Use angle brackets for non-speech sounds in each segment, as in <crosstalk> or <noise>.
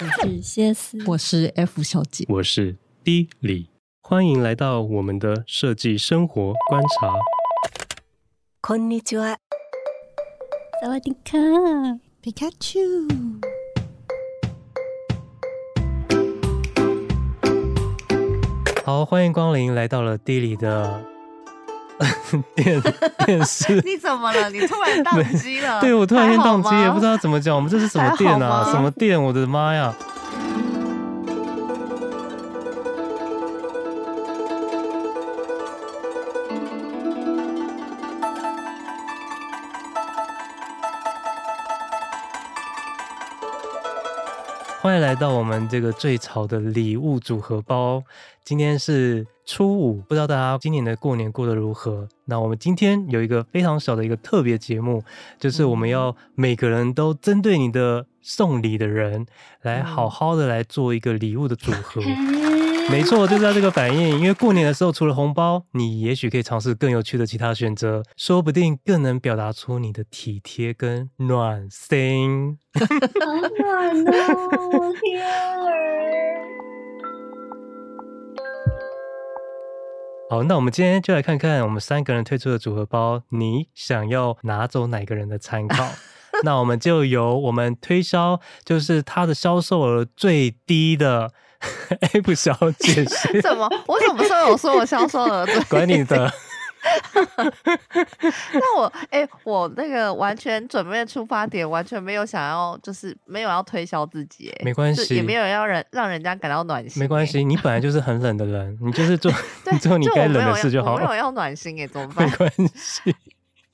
我是谢思，我是 F 小姐，我是 D 李，欢迎来到我们的设计生活观察。こんにちは。萨瓦迪卡，皮卡丘。好，欢迎光临，来到了 D 李的。 <laughs> 电 <laughs> 电视，<laughs> 你怎么了？你突然宕机了？对，我突然间宕机，也不知道怎么讲。我们这是什么店啊？什么店？我的妈呀！欢迎来到我们这个最潮的礼物组合包。今天是初五，不知道大家今年的过年过得如何？那我们今天有一个非常小的一个特别节目，就是我们要每个人都针对你的送礼的人，来好好的来做一个礼物的组合。没错，就是要这个反应。因为过年的时候，除了红包，你也许可以尝试更有趣的其他选择，说不定更能表达出你的体贴跟暖心。好暖哦，天儿！好，那我们今天就来看看我们三个人推出的组合包，你想要拿走哪个人的参考？<laughs> 那我们就由我们推销，就是它的销售额最低的。A 不小姐你，<laughs> 怎么？我怎么说有说我销售额最低？<laughs> 管你的。<laughs> 那我哎、欸，我那个完全准备的出发点完全没有想要，就是没有要推销自己，哎，没关系，也没有要人让人家感到暖心，没关系，你本来就是很冷的人，你就是做 <laughs> 做你该冷的事就好了，我没有要暖心，哎，怎么办？没 <laughs> 关系。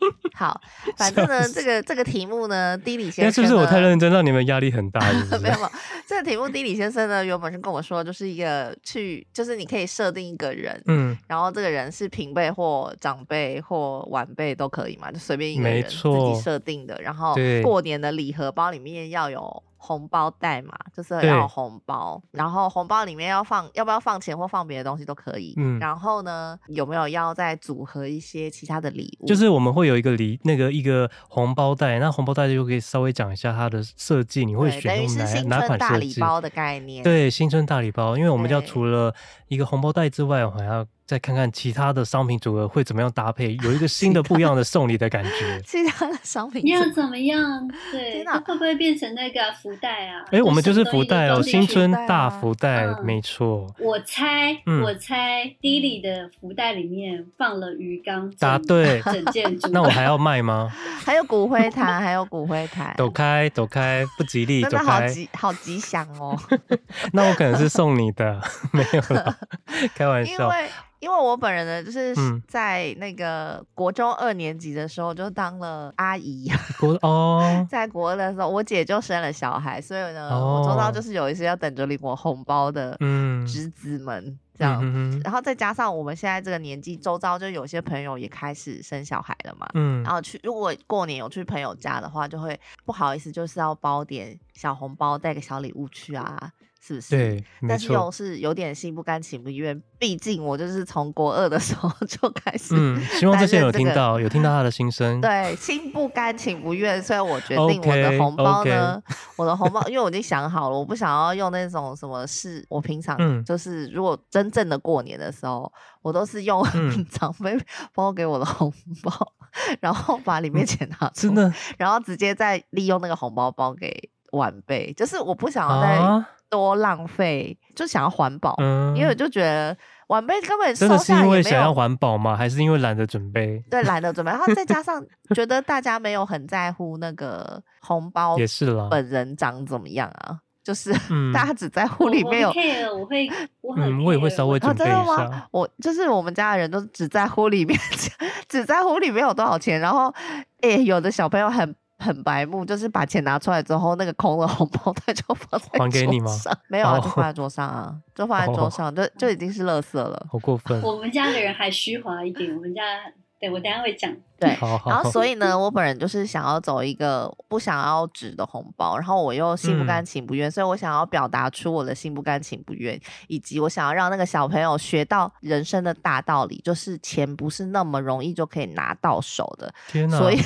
<laughs> 好，反正呢，这个这个题目呢地理先生，是不是我太认真，让你们压力很大？没有 <laughs> <laughs> 没有，这个题目地理先生呢，原本是跟我说，就是一个去，就是你可以设定一个人，嗯，然后这个人是平辈或长辈或晚辈都可以嘛，就随便一个人自己设定的，然后过年的礼盒包里面要有。红包袋嘛，就是要红包，然后红包里面要放，要不要放钱或放别的东西都可以。嗯，然后呢，有没有要再组合一些其他的礼物？就是我们会有一个礼，那个一个红包袋，那红包袋就可以稍微讲一下它的设计，你会选用哪哪款大礼包的概念？对，新春大礼包，因为我们要除了一个红包袋之外，我还要。再看看其他的商品组合会怎么样搭配，有一个新的不一样的送礼的感觉。<laughs> 其他的商品要怎么样？对，<laughs> 那会不会变成那个福袋啊？哎、欸，我们就是福袋哦，新春大福袋，嗯、没错。我猜，嗯、我猜，D 里的福袋里面放了鱼缸。答对，<laughs> 整件。那我还要卖吗？还有骨灰坛，还有骨灰坛。躲开，躲开，不吉利。真的好吉，好吉祥哦。那我可能是送你的，没有了，开玩笑。因为我本人呢，就是在那个国中二年级的时候就当了阿姨。<laughs> 国哦，在国二的时候，我姐就生了小孩，所以呢，哦、我周遭就是有一些要等着领我红包的侄子们、嗯、这样。嗯、然后再加上我们现在这个年纪，周遭就有些朋友也开始生小孩了嘛。嗯，然后去如果过年有去朋友家的话，就会不好意思，就是要包点小红包，带个小礼物去啊。是不是？对，但是又是有点心不甘情不愿，毕竟我就是从国二的时候 <laughs> 就开始、希望这些有听到，有听到他的心声。对，心不甘情不愿，所以我决定我的红包呢，okay, okay 我的红包，因为我已经想好了，我不想要用那种什么是。我平常就是，如果真正的过年的时候，我都是用 <laughs> 长辈包给我的红包，然后把里面钱拿出，真的，然后直接再利用那个红包包给晚辈，就是我不想要再。啊多浪费，就想要环保，嗯、因为我就觉得晚辈根本收下也没有。真的是因为想要环保吗？还是因为懒得准备？对，懒得准备。然后再加上 <laughs> 觉得大家没有很在乎那个红包，也是了。本人长怎么样啊？就是 <laughs> 大家只在乎里面有。我，我会，<laughs> 我很嗯，我也会稍微准备一下。啊、真的吗？我就是我们家的人都只在乎里面，只在乎里面有多少钱。然后，哎、欸，有的小朋友很。很白目，就是把钱拿出来之后，那个空的红包袋就放在桌上。还给你吗？没有啊，就放在桌上啊，就放在桌上，就就已经是垃圾了。好过分！我们家的人还虚华一点，我们家对我等下会讲。对，<laughs> 然后所以呢，<laughs> 我本人就是想要走一个不想要纸的红包，然后我又心不甘情不愿，嗯、所以我想要表达出我的心不甘情不愿，以及我想要让那个小朋友学到人生的大道理，就是钱不是那么容易就可以拿到手的。天哪！所以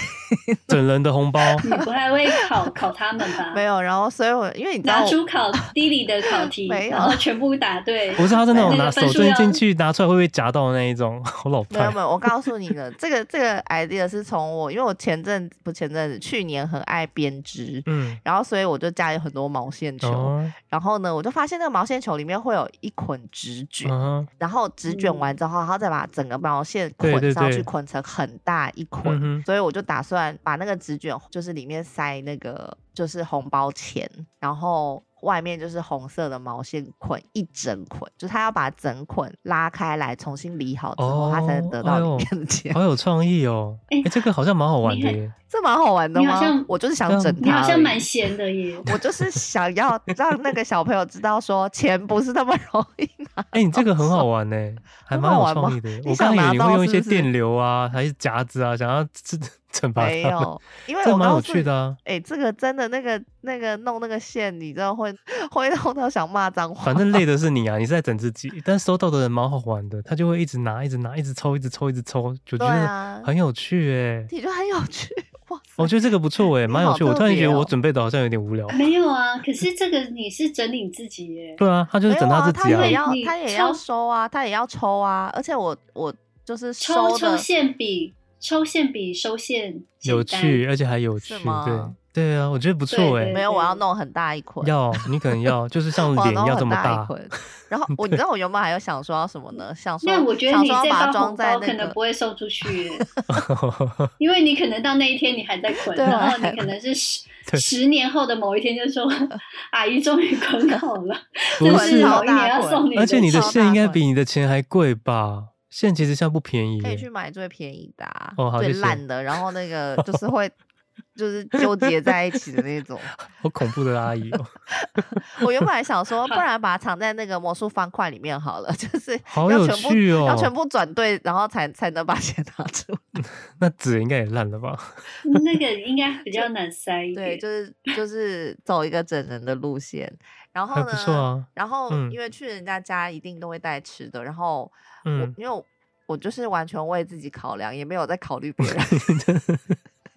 整人的红包，你不太会考考他们吧？没有，然后所以我因为你知道拿出考地理的考题，<laughs> 没有然后全部答对。不是，他是那种拿手伸进去拿出来会不会夹到的那一种？我老派。没有没有，我告诉你了，这个这个 idea 是从我。因为我前阵不前阵子去年很爱编织，嗯，然后所以我就家里很多毛线球，哦、然后呢，我就发现那个毛线球里面会有一捆纸卷，嗯、然后纸卷完之后，然后再把整个毛线捆上去，捆成很大一捆，对对对，所以我就打算把那个纸卷就是里面塞那个就是红包钱，然后。外面就是红色的毛线捆一整捆，就是他要把整捆拉开来重新理好之后，他、哦、才能得到里面的钱。好有创意哦！<laughs> 哎、欸，这个好像蛮好玩的耶，这蛮好玩的吗？我就是想整他，你好像蛮闲的耶。我就是想要让那个小朋友知道说，钱不是那么容易拿。<laughs> 哎、欸，你这个很好玩呢，<laughs> 还蛮有创意的。我刚以为你会用一些电流啊，还是夹子啊，想要这。<laughs> 没有，因为这蛮有趣的啊！哎、欸，这个真的那个那个弄那个线，你知道会会弄到想骂脏话。反正累的是你啊，你是在整自己，但收到的人蛮好玩的，他就会一直拿，一直拿，一直抽，一直抽，一直抽，就觉得很有趣哎、欸。你觉得很有趣？哇，我觉得这个不错哎、欸，蛮有趣。我突然觉得我准备的好像有点无聊。没有啊，可是这个你是整理自己耶。对啊，他就是整他自己啊。啊他也要，他也要收啊，他也要抽啊，而且我我就是收抽抽线笔。抽线笔收线有趣，而且还有趣，对对啊，我觉得不错哎。没有，我要弄很大一捆。要，你可能要，<laughs> 就是像脸要这么大。然后我，<laughs> 你知道我原本还有想说要什么呢？想说，那我觉得你这包红包可能不会送出去，<laughs> 因为你可能到那一天你还在捆，然后你可能是十十年后的某一天就说，阿姨终于捆好了，不是好一年要送你，而且你的线应该比你的钱还贵吧？线其实现在不便宜，可以去买最便宜的、啊，哦、最烂的，然后那个就是会就是纠结在一起的那种，<laughs> 好恐怖的阿姨哦！<laughs> 我原本还想说，<laughs> 不然把它藏在那个魔术方块里面好了，就是好有趣哦，要全部转对，然后才才能把钱拿出。那纸应该也烂了吧？那个应该比较难塞一点，对，就是就是走一个整人的路线，然后呢，不错啊、然后因为去人家家一定都会带吃的，然后。我，因为，我就是完全为自己考量，也没有在考虑别人。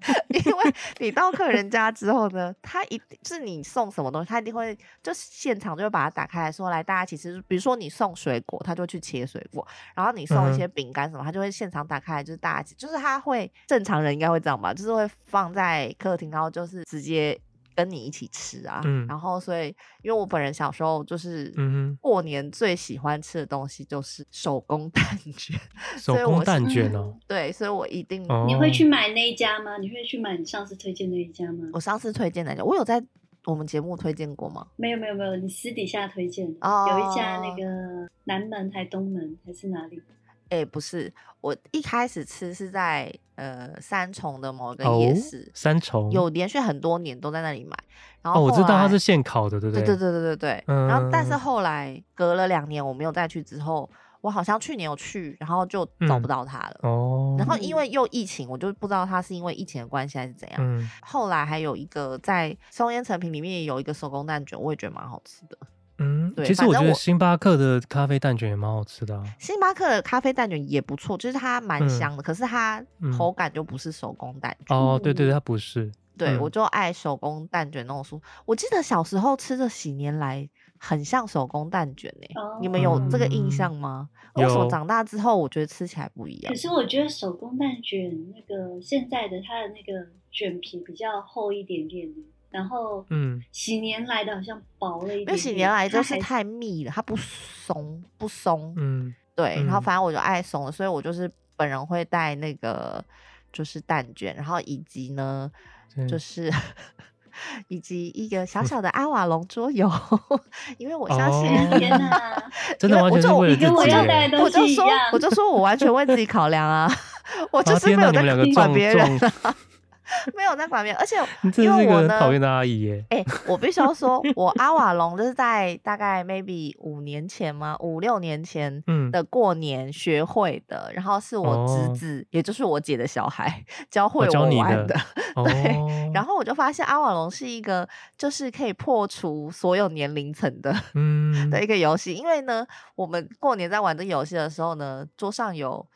<laughs> 因为你到客人家之后呢，他一定是你送什么东西，他一定会就是现场就会把它打开来说，来大家其实比如说你送水果，他就去切水果，然后你送一些饼干什么，他就会现场打开来，就是大家就是他会正常人应该会这样吧，就是会放在客厅，然后就是直接。跟你一起吃啊，嗯、然后所以因为我本人小时候就是过年最喜欢吃的东西就是手工蛋卷，手工蛋卷哦，<laughs> 对，所以我一定你会去买那一家吗？你会去买你上次推荐那一家吗？我上次推荐那家，我有在我们节目推荐过吗？没有没有没有，你私底下推荐哦，有一家那个南门还东门还是哪里？哎，不是，我一开始吃是在呃三重的某一个夜市，哦、三重有连续很多年都在那里买。然后，后、哦、我知道它是现烤的，对不对？对对对对对对。嗯、然后，但是后来隔了两年我没有再去之后，我好像去年有去，然后就找不到它了。嗯、哦。然后因为又疫情，我就不知道它是因为疫情的关系还是怎样。嗯。后来还有一个在松烟成品里面有一个手工蛋卷，我也觉得蛮好吃的。嗯，对，其实我觉得星巴克的咖啡蛋卷也蛮好吃的啊。星巴克的咖啡蛋卷也不错，就是它蛮香的，嗯、可是它口感就不是手工蛋卷。哦，对对对，它不是。对，嗯、我就爱手工蛋卷那种酥。我记得小时候吃的喜年来很像手工蛋卷呢、欸，哦、你们有这个印象吗？嗯、为什么长大之后我觉得吃起来不一样？可是我觉得手工蛋卷那个现在的它的那个卷皮比较厚一点点然后，嗯，喜年来的好像薄了一点，点，因为喜年来就是太密了，它，不松不松，嗯，对。嗯、然后反正我就爱松了，所以我就是本人会带那个就是蛋卷，然后以及呢，就是 <laughs> 以及一个小小的阿瓦隆桌游，<laughs> 因为我相信，天哪，真的完全是为了自己，我就说，我就说我完全为自己考量啊，<laughs> 我就是没有在管别人。<laughs> 没有在管别人，而且 <laughs> 因为我呢，讨厌的阿姨耶。哎、欸，我必须要说，<laughs> 我阿瓦隆就是在大概 maybe 五年前吗？五六年前的过年学会的，嗯、然后是我侄子，哦、也就是我姐的小孩教会我玩的。哦、对，然后我就发现阿瓦隆是一个就是可以破除所有年龄层的，嗯，的一个游戏。因为呢，我们过年在玩这个游戏的时候呢，桌上有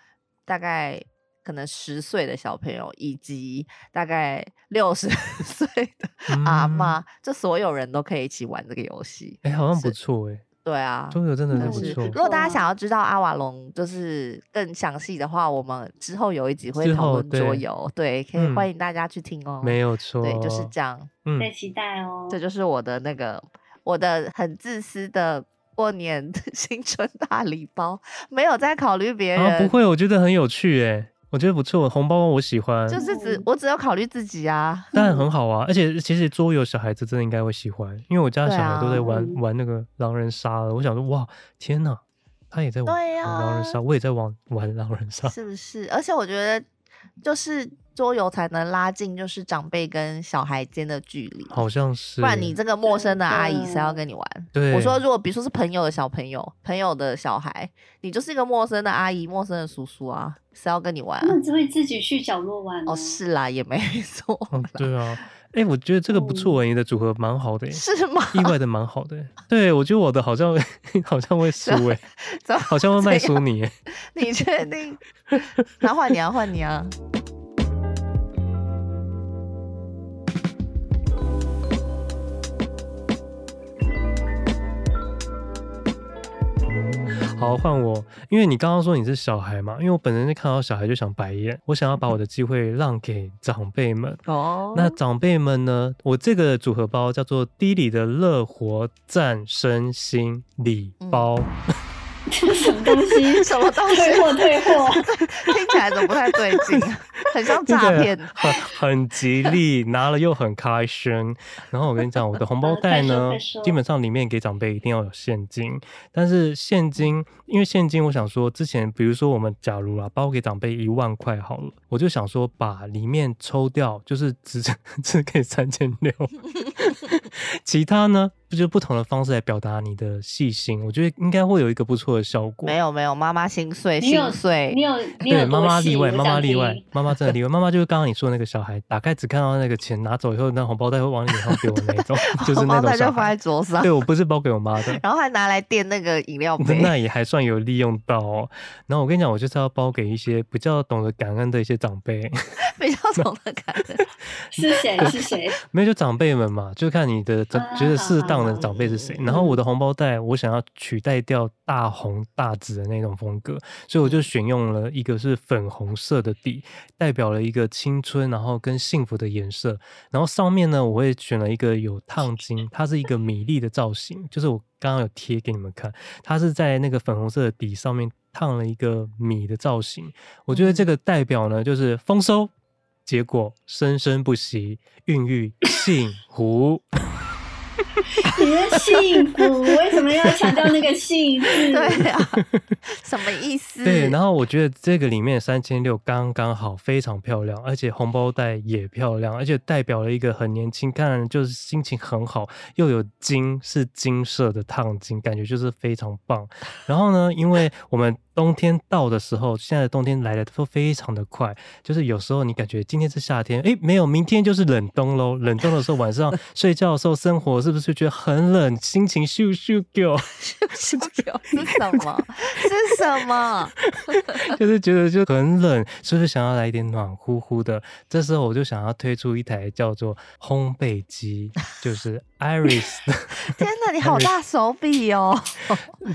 大概。可能十岁的小朋友，以及大概六十 <laughs> 岁的阿妈，嗯、这所有人都可以一起玩这个游戏。哎、欸，好像不错哎。对啊，桌游真的是不错。如果大家想要知道阿瓦隆就是更详细的话，我们之后有一集会讨论桌游，对，可以欢迎大家去听哦。没有错，对，就是这样。嗯，在期待哦。这就是我的那个我的很自私的过年 <laughs> 新春大礼包，没有在考虑别人。啊，不会，我觉得很有趣哎。我觉得不错，红包我喜欢，就是只我只要考虑自己啊，<laughs> 当然很 <laughs> 好啊，而且其实桌游小孩子真的应该会喜欢，因为我家的小孩都在玩、啊、玩那个狼人杀了，我想说哇天哪，他也在玩狼人杀，我也在玩玩狼人杀，是不是？而且我觉得就是。桌游才能拉近就是长辈跟小孩间的距离，好像是。不然你这个陌生的阿姨谁要跟你玩？对，我说如果比如说是朋友的小朋友，朋友的小孩，你就是一个陌生的阿姨、陌生的叔叔啊，谁要跟你玩？他们只会自己去角落玩。哦，是啦，也没 <laughs> 错、嗯。对啊，哎、欸，我觉得这个不错、欸，你的组合蛮好的、欸，是吗？<laughs> 意外的蛮好的、欸，对我觉得我的好像好像会输哎、欸，好像会卖输你、欸，<laughs> 你确定？<laughs> 那换你啊，换你啊。好，换我，因为你刚刚说你是小孩嘛，因为我本身看到小孩就想白眼，我想要把我的机会让给长辈们。哦，那长辈们呢？我这个组合包叫做“低里的乐活战身心礼包”。嗯什么东西？什么东西？退货退货，听起来怎么不太对劲？<laughs> 很像诈骗。很很吉利，拿了又很开心。然后我跟你讲，我的红包袋呢，<laughs> 基本上里面给长辈一定要有现金。但是现金，因为现金，我想说，之前比如说我们假如啊，包给长辈一万块好了，我就想说把里面抽掉，就是只只给三千六。<laughs> 其他呢？就不同的方式来表达你的细心，我觉得应该会有一个不错的效果。没有没有，妈妈心碎心碎，你有你有，对，妈妈例外，妈妈例外，妈妈真的例外。妈妈就是刚刚你说的那个小孩，打开只看到那个钱，拿走以后那红包袋会往你脸上丢的那种，<laughs> 就是那种小孩。红包袋就放在桌上。对，我不是包给我妈的，<laughs> 然后还拿来垫那个饮料 <laughs> 杯，那也还算有利用到哦。然后我跟你讲，我就是要包给一些比较懂得感恩的一些长辈，比较懂得感恩是谁？是谁？没有就长辈们嘛，就看你的觉得适当的长辈是谁。然后我的红包袋，我想要取代掉大红大紫的那种风格，所以我就选用了一个是粉红色的底，代表了一个青春，然后跟幸福的颜色。然后上面呢，我会选了一个有烫金，它是一个米粒的造型，就是我刚刚有贴给你们看，它是在那个粉红色的底上面烫了一个米的造型。我觉得这个代表呢，就是丰收，结果生生不息，孕育 <coughs> 幸福。<laughs> 你的幸福为什么要强调那个幸 <laughs> 字？对啊，什么意思？对，然后我觉得这个里面三千六刚刚好，非常漂亮，而且红包袋也漂亮，而且代表了一个很年轻，看就是心情很好，又有金是金色的烫金，感觉就是非常棒。然后呢，因为我们。冬天到的时候，现在的冬天来的都非常的快，就是有时候你感觉今天是夏天，哎，没有，明天就是冷冬喽。冷冬的时候，晚上 <laughs> 睡觉的时候，生活是不是觉得很冷，心情咻咻叫？咻咻叫是什么？是什么？<laughs> <laughs> 就是觉得就很冷，是不是想要来一点暖乎乎的？这时候我就想要推出一台叫做烘焙机，就是 Iris。天哪，你好大手笔哦！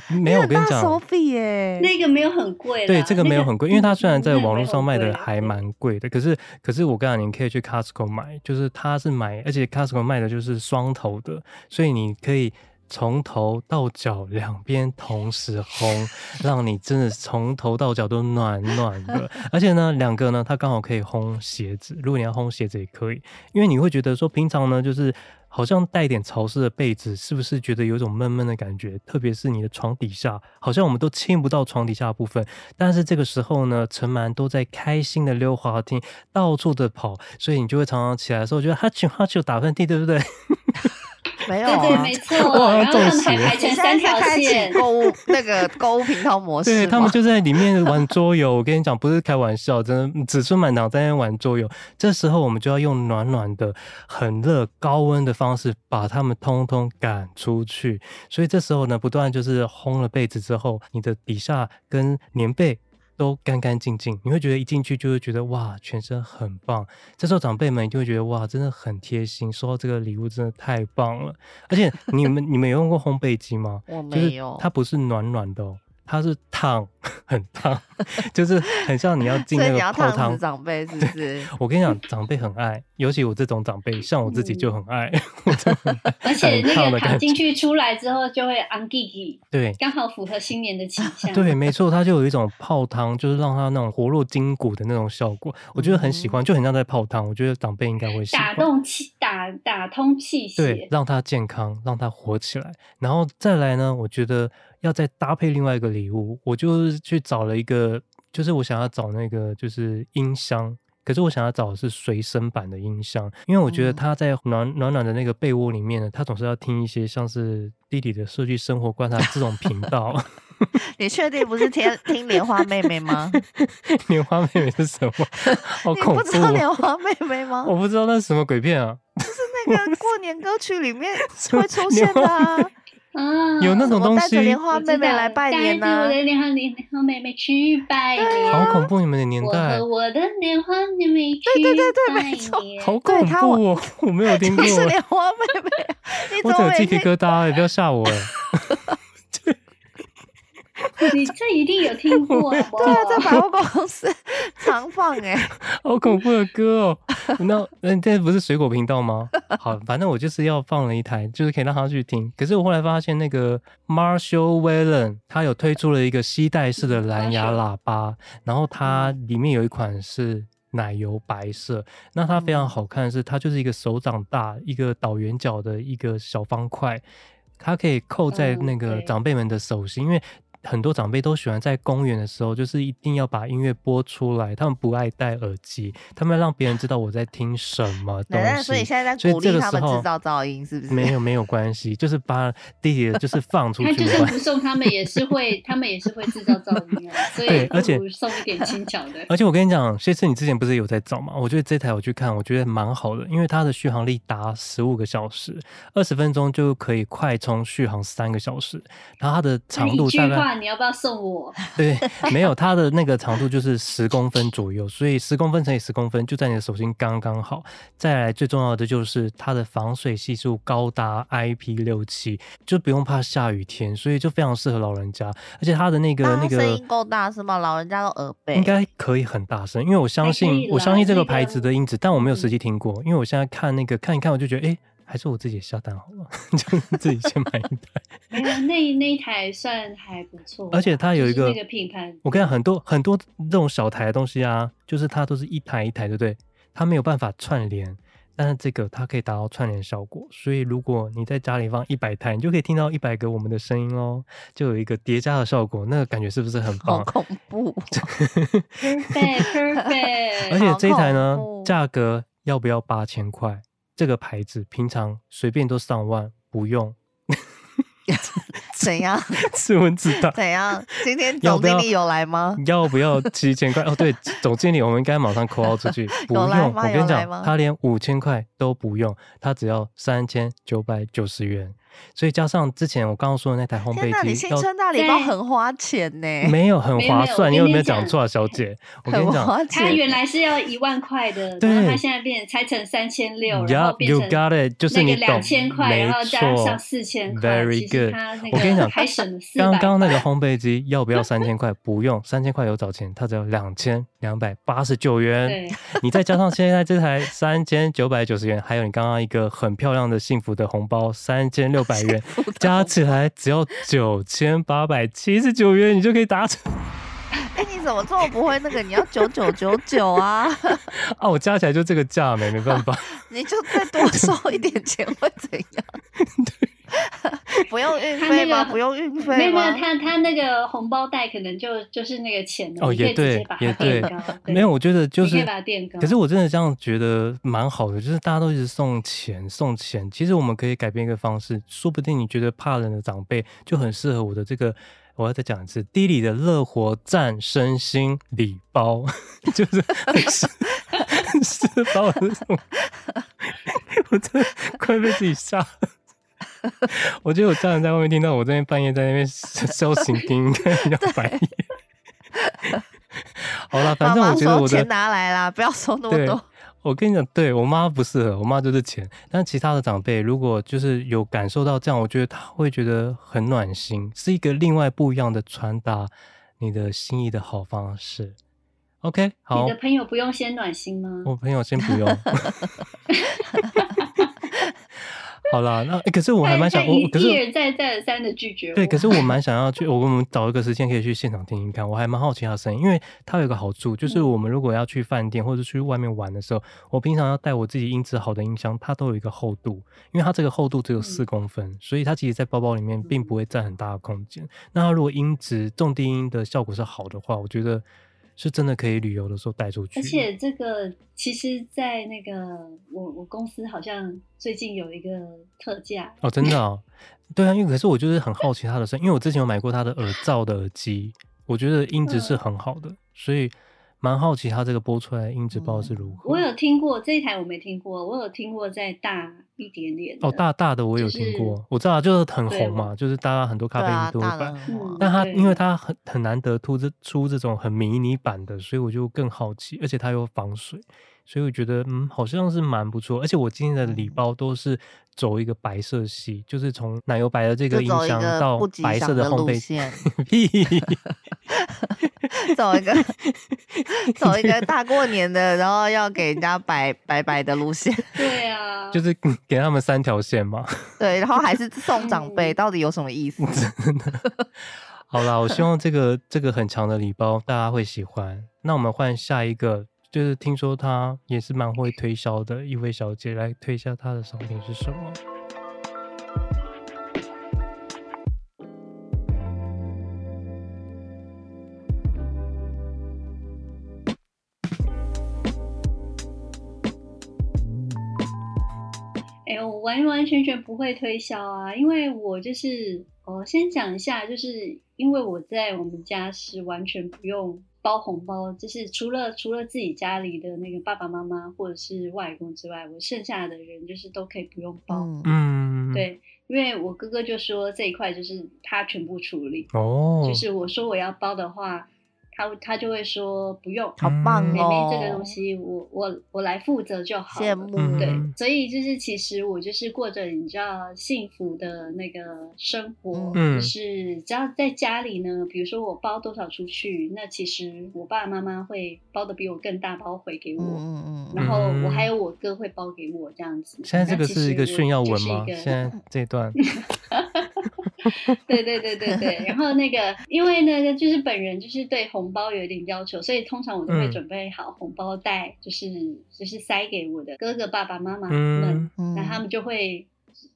没有，我跟你讲，大手笔耶，那个。没有很贵，对，这个没有很贵，<laughs> 因为它虽然在网络上卖的还蛮贵的，可是可是我跟你讲，你可以去 Costco 买，就是它是买，而且 Costco 卖的就是双头的，所以你可以从头到脚两边同时烘，<laughs> 让你真的从头到脚都暖暖的。<laughs> 而且呢，两个呢，它刚好可以烘鞋子，如果你要烘鞋子也可以，因为你会觉得说平常呢就是。好像带点潮湿的被子，是不是觉得有种闷闷的感觉？特别是你的床底下，好像我们都亲不到床底下部分。但是这个时候呢，陈蛮都在开心的溜滑梯，到处的跑，所以你就会常常起来的时候，觉得哈啾哈啾打喷嚏，对不对？<laughs> 没有、啊，对对，没错。然后他们还排成三条线，购物那个购物频道模式。对，他们就在里面玩桌游。我跟你讲，不是开玩笑，真的子孙满堂在那玩桌游。这时候我们就要用暖暖的、很热、高温的方式把他们通通赶出去。所以这时候呢，不断就是烘了被子之后，你的底下跟棉被。都干干净净，你会觉得一进去就会觉得哇，全身很棒。这时候长辈们就会觉得哇，真的很贴心，收到这个礼物真的太棒了。而且你们你们有用过烘焙机吗？<laughs> 我没有，就是、它不是暖暖的哦。它是烫，很烫，<laughs> 就是很像你要进那个泡汤。长辈是不是？<laughs> 我跟你讲，长辈很爱，尤其我这种长辈，像我自己就很爱。嗯、<laughs> 而且那个躺进去出来之后就会昂吉吉，对，刚好符合新年的气象。对，没错，它就有一种泡汤，就是让它那种活络筋骨的那种效果，我觉得很喜欢，就很像在泡汤。我觉得长辈应该会喜欢。打动气，打打通气血，对，让它健康，让它活起来。然后再来呢，我觉得。要再搭配另外一个礼物，我就是去找了一个，就是我想要找那个就是音箱，可是我想要找的是随身版的音箱，因为我觉得他在暖暖暖的那个被窝里面呢，他总是要听一些像是弟弟的设计生活观察这种频道。<laughs> 你确定不是听听莲花妹妹吗？<laughs> 莲花妹妹是什么？好恐怖！你不知道莲花妹妹吗？我不知道那是什么鬼片啊！就是那 <laughs> 个过年歌曲里面会出现的啊。啊，有那种东西，带着莲花妹妹来拜年呐、啊。带着我的莲花莲花妹妹去拜年，好恐怖！你们的年代，我和我的莲花妹妹去拜年，对对对对，没错，<laughs> 好恐怖哦！我没有听过，是莲花妹妹，<laughs> 我有鸡皮疙瘩，也不要吓我哎。<laughs> 你这一定有听过，对啊，在百货公司常放哎，<laughs> 好恐怖的歌哦。那那这不是水果频道吗？好，反正我就是要放了一台，就是可以让他去听。可是我后来发现，那个 Marshall Valen 他有推出了一个吸带式的蓝牙喇叭，然后它里面有一款是奶油白色，那它非常好看的是，它就是一个手掌大一个倒圆角的一个小方块，它可以扣在那个长辈们的手心，因为。很多长辈都喜欢在公园的时候，就是一定要把音乐播出来。他们不爱戴耳机，他们让别人知道我在听什么 <laughs> 东西。所以现在在鼓励他们制造噪音，是不是？没有没有关系，就是把弟弟就是放出去。他就算不送，他们也是会，他们也是会制造噪音啊。<laughs> 所以而且送一点轻巧的。<laughs> 而且我跟你讲，谢次你之前不是有在找吗？我觉得这台我去看，我觉得蛮好的，因为它的续航力达十五个小时，二十分钟就可以快充续航三个小时，然后它的长度大概。你要不要送我？<laughs> 对，没有，它的那个长度就是十公分左右，所以十公分乘以十公分就在你的手心刚刚好。再来最重要的就是它的防水系数高达 IP 六七，就不用怕下雨天，所以就非常适合老人家。而且它的那个那个声音够大是吗？老人家都耳背，应该可以很大声，因为我相信我相信这个牌子的音质，但我没有实际听过，因为我现在看那个看一看，我就觉得哎。诶还是我自己下单好了，<laughs> 就自己先买一台。<laughs> 没有，那那一台算还不错。而且它有一个那个品牌，我跟你讲，很多很多这种小台的东西啊，就是它都是一台一台，对不对？它没有办法串联，但是这个它可以达到串联效果。所以如果你在家里放一百台，你就可以听到一百个我们的声音哦，就有一个叠加的效果。那个感觉是不是很棒？好恐怖！<laughs> Perfect，Perfect。而且这一台呢，价格要不要八千块？这个牌子平常随便都上万，不用。<laughs> 怎样？<laughs> 是问自答。怎样？今天 <laughs> 总经理有来吗？要不要七千块？哦，对，总经理，我们应该马上 call 出去。不用，我跟你讲，他连五千块都不用，他只要三千九百九十元。所以加上之前我刚刚说的那台烘焙机，那你新春大礼包很花钱呢？<laughs> 没有很划算，你有没有讲错啊，小姐？<laughs> 我跟你讲，它原来是要一万块的，然后它现在变成拆成三千六，然后变成那个两千块，然后加上四千块，Very good。我跟你讲，还省了。刚刚那个烘焙机 <laughs> 要不要三千块？不用，三千块有找钱，它只要两千两百八十九元。你再加上现在这台三千九百九十元，还有你刚刚一个很漂亮的幸福的红包三千六百元，加起来只要九千八百七十九元，你就可以达成。哎，你怎怎么这么不会那个？你要九九九九啊！<laughs> 啊，我加起来就这个价没没办法。<laughs> 你就再多收一点钱会怎样？<laughs> 对。<laughs> 不用运费吗？不用运费？没有没有，他他那个红包袋可能就就是那个钱哦，也对，也对，没有，我觉得就是，可是我真的这样觉得蛮好的，就是大家都一直送钱送钱，其实我们可以改变一个方式，说不定你觉得怕冷的长辈就很适合我的这个，我要再讲一次地里的乐活战身心礼包，<laughs> 就是很适很适合我这种，<laughs> 我真的快被自己吓了。<laughs> 我觉得我家人在外面听到我这边半夜在那边 <laughs> <laughs> 消行听，应该比较白眼。好了，反正我觉得我的钱拿来啦，不要收那么多。我跟你讲，对我妈不适合，我妈就是钱。但其他的长辈如果就是有感受到这样，我觉得他会觉得很暖心，是一个另外不一样的传达你的心意的好方式。OK，好，你的朋友不用先暖心吗？我朋友先不用。<laughs> 好啦，那、欸、可是我还蛮想，我可是一而再再而三的拒绝。对，可是我蛮想要去，我 <laughs> 我们找一个时间可以去现场听听看。我还蛮好奇他的声音，因为他有一个好处，就是我们如果要去饭店或者去外面玩的时候，我平常要带我自己音质好的音箱，它都有一个厚度，因为它这个厚度只有四公分，嗯、所以它其实在包包里面并不会占很大的空间。那它如果音质重低音的效果是好的话，我觉得。是真的可以旅游的时候带出去，而且这个其实，在那个我我公司好像最近有一个特价哦，真的哦，对啊，因为可是我就是很好奇它的声，因为我之前有买过它的耳罩的耳机，我觉得音质是很好的，嗯、所以。蛮好奇它这个播出来的音质不知道是如何。我有听过这一台，我没听过。我有听过再大一点点哦，大大的我有听过。我知道就是很红嘛，就是大家很多咖啡因都会买。但它因为它很很难得出这出这种很迷你版的，所以我就更好奇，而且它又防水，所以我觉得嗯好像是蛮不错。而且我今天的礼包都是走一个白色系，就是从奶油白的这个音箱到白色的烘焙线。<laughs> <laughs> <laughs> 走一个 <laughs> 走一个大过年的，然后要给人家摆 <laughs> 摆摆的路线。对啊，就是给他们三条线嘛。对，然后还是送长辈，到底有什么意思？真的。好啦，我希望这个这个很长的礼包大家会喜欢。那我们换下一个，就是听说她也是蛮会推销的一位小姐，来推一下她的商品是什么。完完全全不会推销啊，因为我就是，我先讲一下，就是因为我在我们家是完全不用包红包，就是除了除了自己家里的那个爸爸妈妈或者是外公之外，我剩下的人就是都可以不用包。嗯，对，因为我哥哥就说这一块就是他全部处理，哦，就是我说我要包的话。他他就会说不用，好棒哦！妹妹这个东西我我我来负责就好。羡慕，对，所以就是其实我就是过着你知道幸福的那个生活，嗯，就是只要在家里呢，比如说我包多少出去，那其实我爸爸妈妈会包的比我更大包回给我，嗯嗯，然后我还有我哥会包给我这样子。现在这个是一个炫耀文吗？现在这段。<laughs> 对对对对对，然后那个，因为那个就是本人就是对红包有点要求，所以通常我都会准备好红包袋，就是就是塞给我的哥哥、爸爸妈妈们，那他们就会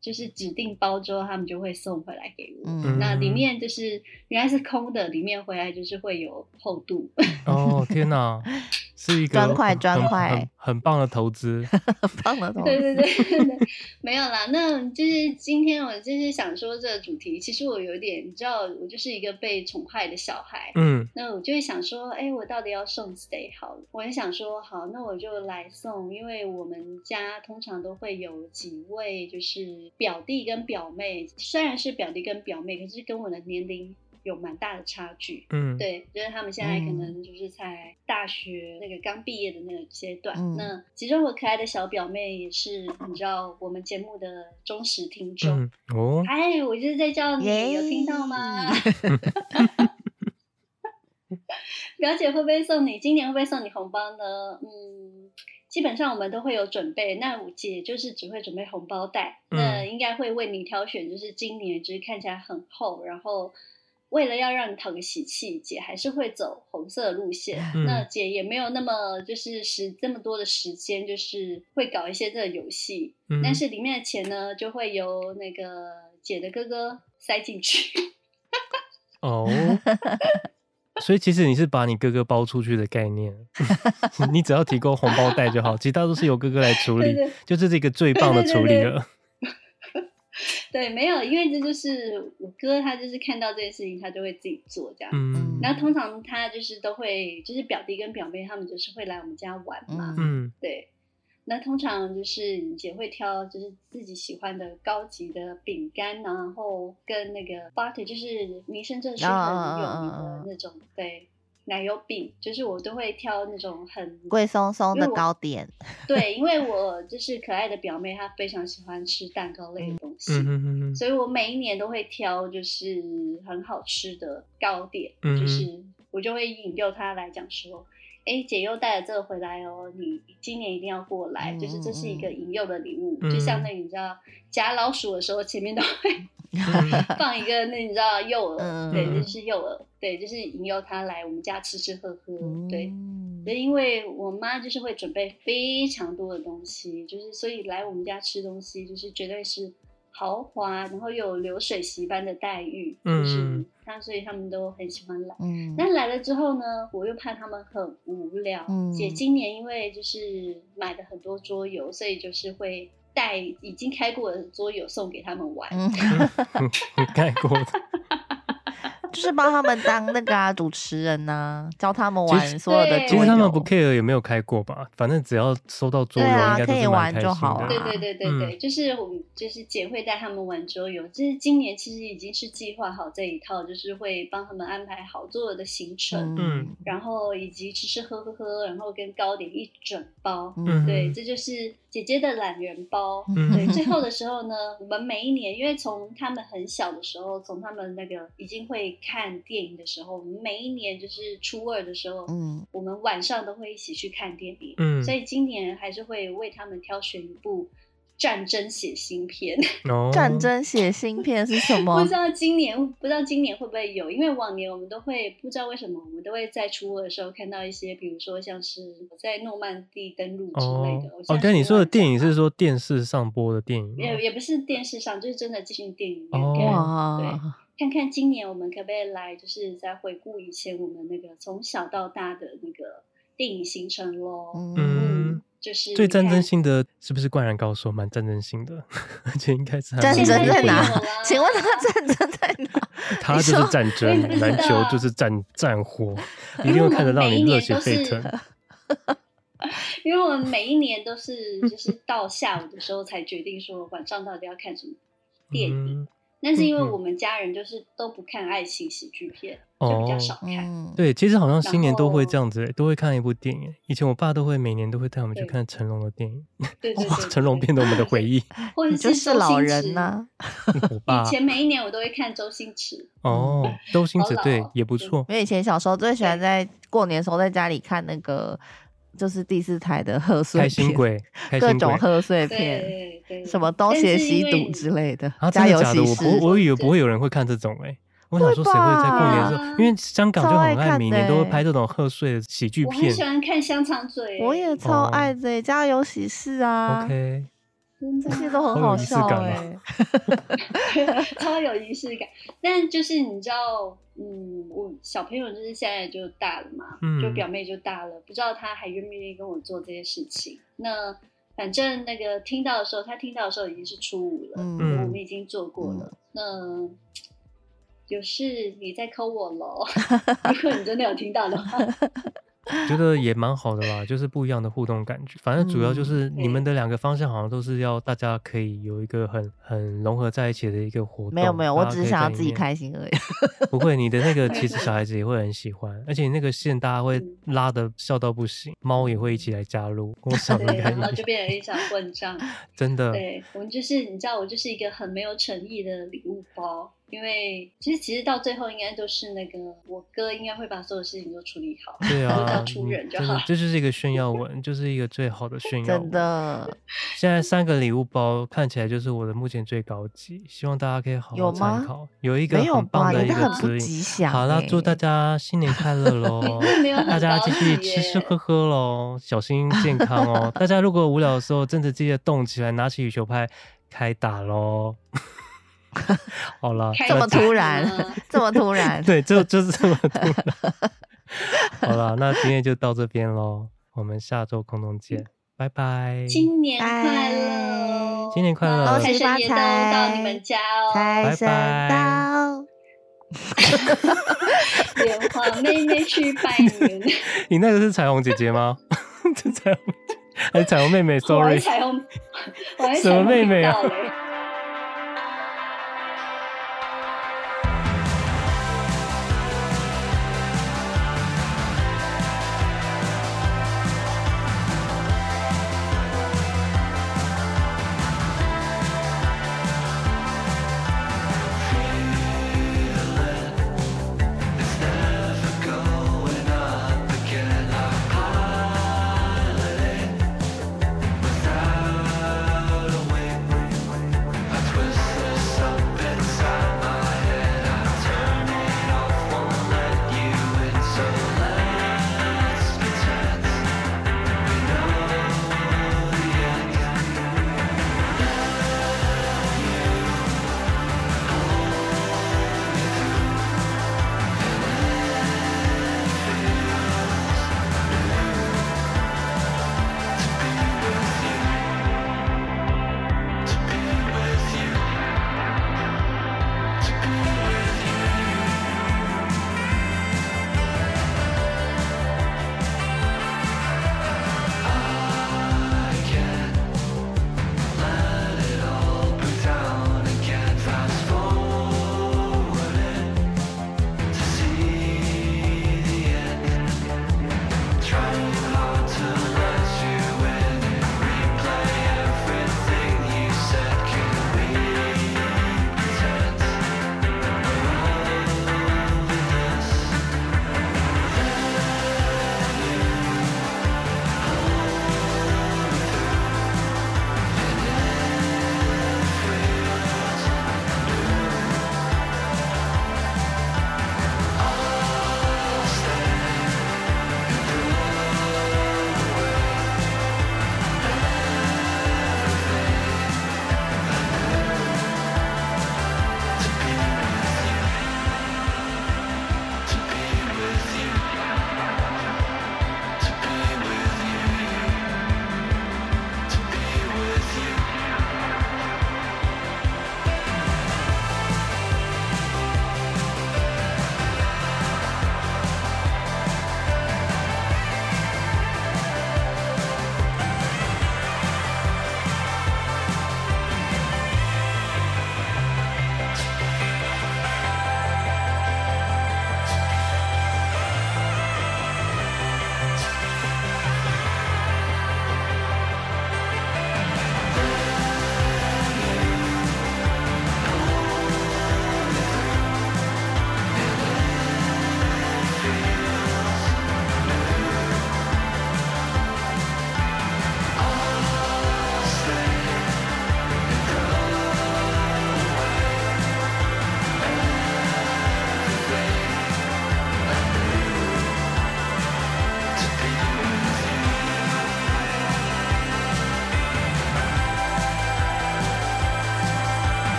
就是指定包之后，他们就会送回来给我。那里面就是原来是空的，里面回来就是会有厚度。哦天哪！<laughs> 是一个砖块砖块，很棒的投资，<laughs> 很棒的投资。对对对对，没有啦。那就是今天我就是想说这个主题，其实我有点，你知道，我就是一个被宠坏的小孩。嗯，那我就会想说，哎，我到底要送谁好？我很想说，好，那我就来送，因为我们家通常都会有几位，就是表弟跟表妹，虽然是表弟跟表妹，可是跟我的年龄。有蛮大的差距，嗯，对，就是他们现在可能就是才大学那个刚毕业的那个阶段。嗯、那其中我可爱的小表妹也是，你知道我们节目的忠实听众、嗯、哦。哎，我就是在叫你，耶有听到吗？<laughs> 表姐会不会送你？今年会不会送你红包呢？嗯，基本上我们都会有准备。那我姐就是只会准备红包袋，嗯、那应该会为你挑选，就是今年就是看起来很厚，然后。为了要让你讨个喜气，姐还是会走红色的路线。嗯、那姐也没有那么就是时这么多的时间，就是会搞一些这个游戏。嗯、但是里面的钱呢，就会由那个姐的哥哥塞进去。<laughs> 哦。所以其实你是把你哥哥包出去的概念，你只要提供红包袋就好，其他都是由哥哥来处理，对对，就这是一个最棒的处理了。对，没有，因为这就是我哥，他就是看到这件事情，他就会自己做这样。嗯，然后通常他就是都会，就是表弟跟表妹他们就是会来我们家玩嘛。嗯，对。那通常就是你姐会挑，就是自己喜欢的高级的饼干，然后跟那个 butter，就是民生社区很有名的那种，对，奶油饼，就是我都会挑那种很贵松松的糕点。对，<laughs> 因为我就是可爱的表妹，她非常喜欢吃蛋糕类的东西，嗯、所以我每一年都会挑就是很好吃的糕点，嗯、就是我就会引诱她来讲说。哎，姐又带了这个回来哦，你今年一定要过来，嗯、就是这是一个引诱的礼物，嗯、就相当于你知道夹老鼠的时候，前面都会、嗯、放一个那你知道诱饵，嗯、对，就是诱饵，对，就是引诱他来我们家吃吃喝喝，嗯、对，所以因为我妈就是会准备非常多的东西，就是所以来我们家吃东西就是绝对是。豪华，然后又有流水席般的待遇，嗯、就是他，所以他们都很喜欢来。嗯，但来了之后呢，我又怕他们很无聊。嗯，姐今年因为就是买的很多桌游，所以就是会带已经开过的桌游送给他们玩。嗯，<laughs> <laughs> 开过的。就是帮他们当那个啊主持人呐、啊，教他们玩所有的。其实他们不 care 有没有开过吧，反正只要收到桌游，应该都是蛮开心的。可以玩就好了。对对对对对，嗯、就是我们就是姐会带他们玩桌游。就是今年其实已经是计划好这一套，就是会帮他们安排好所有的行程，嗯，然后以及吃吃喝喝喝，然后跟糕点一整包，嗯，对，这就是姐姐的懒人包。嗯、对，最后的时候呢，我们每一年因为从他们很小的时候，从他们那个已经会。看电影的时候，我们每一年就是初二的时候，嗯，我们晚上都会一起去看电影，嗯，所以今年还是会为他们挑选一部战争血腥片。<laughs> 哦，战争血腥片是什么？不知道今年不知道今年会不会有，因为往年我们都会不知道为什么我们都会在初二的时候看到一些，比如说像是在诺曼底登陆之类的。哦，跟你说的电影是说电视上播的电影？也也不是电视上，就是真的进电影院。哦，对。看看今年我们可不可以来，就是再回顾以前我们那个从小到大的那个电影行程咯。嗯，就是最战争性的是不是《灌篮高手》？蛮战争性的，<laughs> 而且应该是战争在哪？请问他战争在哪？<laughs> 他就是战争，篮球就是战 <laughs> 战火，一定会看得到你热血沸腾。因为我们每一年都是就是到下午的时候才决定说晚上到底要看什么电影。嗯但是因为我们家人就是都不看爱情喜剧片，嗯、就比较少看。哦、对，其实好像新年都会这样子，都会看一部电影。以前我爸都会每年都会带我们去看成龙的电影。<laughs> 对对对，对，成龙变得我们的回忆。<laughs> 或者是是老人呢？<laughs> 我爸以前每一年我都会看周星驰。哦，周星驰对也不错。因为以前小时候最喜欢在过年的时候在家里看那个。就是第四台的贺岁 <laughs> 片，开心鬼，各种贺岁片，什么东邪西毒之类的。啊，真的假的？我不，我以为不会有人会看这种诶。我想说，谁会在过年的时候？因为香港就很爱，每年都会拍这种贺岁的喜剧片。我很喜欢看香肠嘴，我也超爱的。家有喜事啊，OK，这些都很好笑哎，<laughs> 超有仪式感。但就是你知道。嗯，我小朋友就是现在就大了嘛，嗯、就表妹就大了，不知道他还愿不愿意跟我做这些事情。那反正那个听到的时候，他听到的时候已经是初五了，嗯，我们已经做过了。嗯、那有事你再 call 我喽，<laughs> 如果你真的有听到的话。觉得也蛮好的吧，就是不一样的互动感觉。反正主要就是你们的两个方向好像都是要大家可以有一个很很融合在一起的一个活动。没有没有，我只是想要自己开心而已。<laughs> 不会，你的那个其实小孩子也会很喜欢，而且你那个线大家会拉得笑到不行，猫也会一起来加入。<laughs> 我想对，然后就变成一场混战。<laughs> 真的。对，我们就是你知道，我就是一个很没有诚意的礼物包。因为其实其实到最后应该都是那个我哥应该会把所有事情都处理好，对啊，要出人就好。这就是一个炫耀文，就是一个最好的炫 <laughs> 耀文。真的，现在三个礼物包看起来就是我的目前最高级，希望大家可以好好参考。有，有一个很棒的一个指引。好，那祝大家新年快乐喽！<laughs> 大家继续吃吃喝喝喽，小心健康哦。<laughs> 大家如果无聊的时候，真的记得动起来，拿起羽球拍开打喽。<laughs> 好了，这么突然，<laughs> 这么突然，对，就就是这么突然。<laughs> 好了，那今天就到这边喽，我们下周空中见，拜拜。新年快乐，新年快乐，财神爷都到你们家哦，财神到，莲花妹妹去拜年。你那个是彩虹姐姐吗？彩虹还是彩虹妹妹？Sorry，彩虹，什么妹妹啊？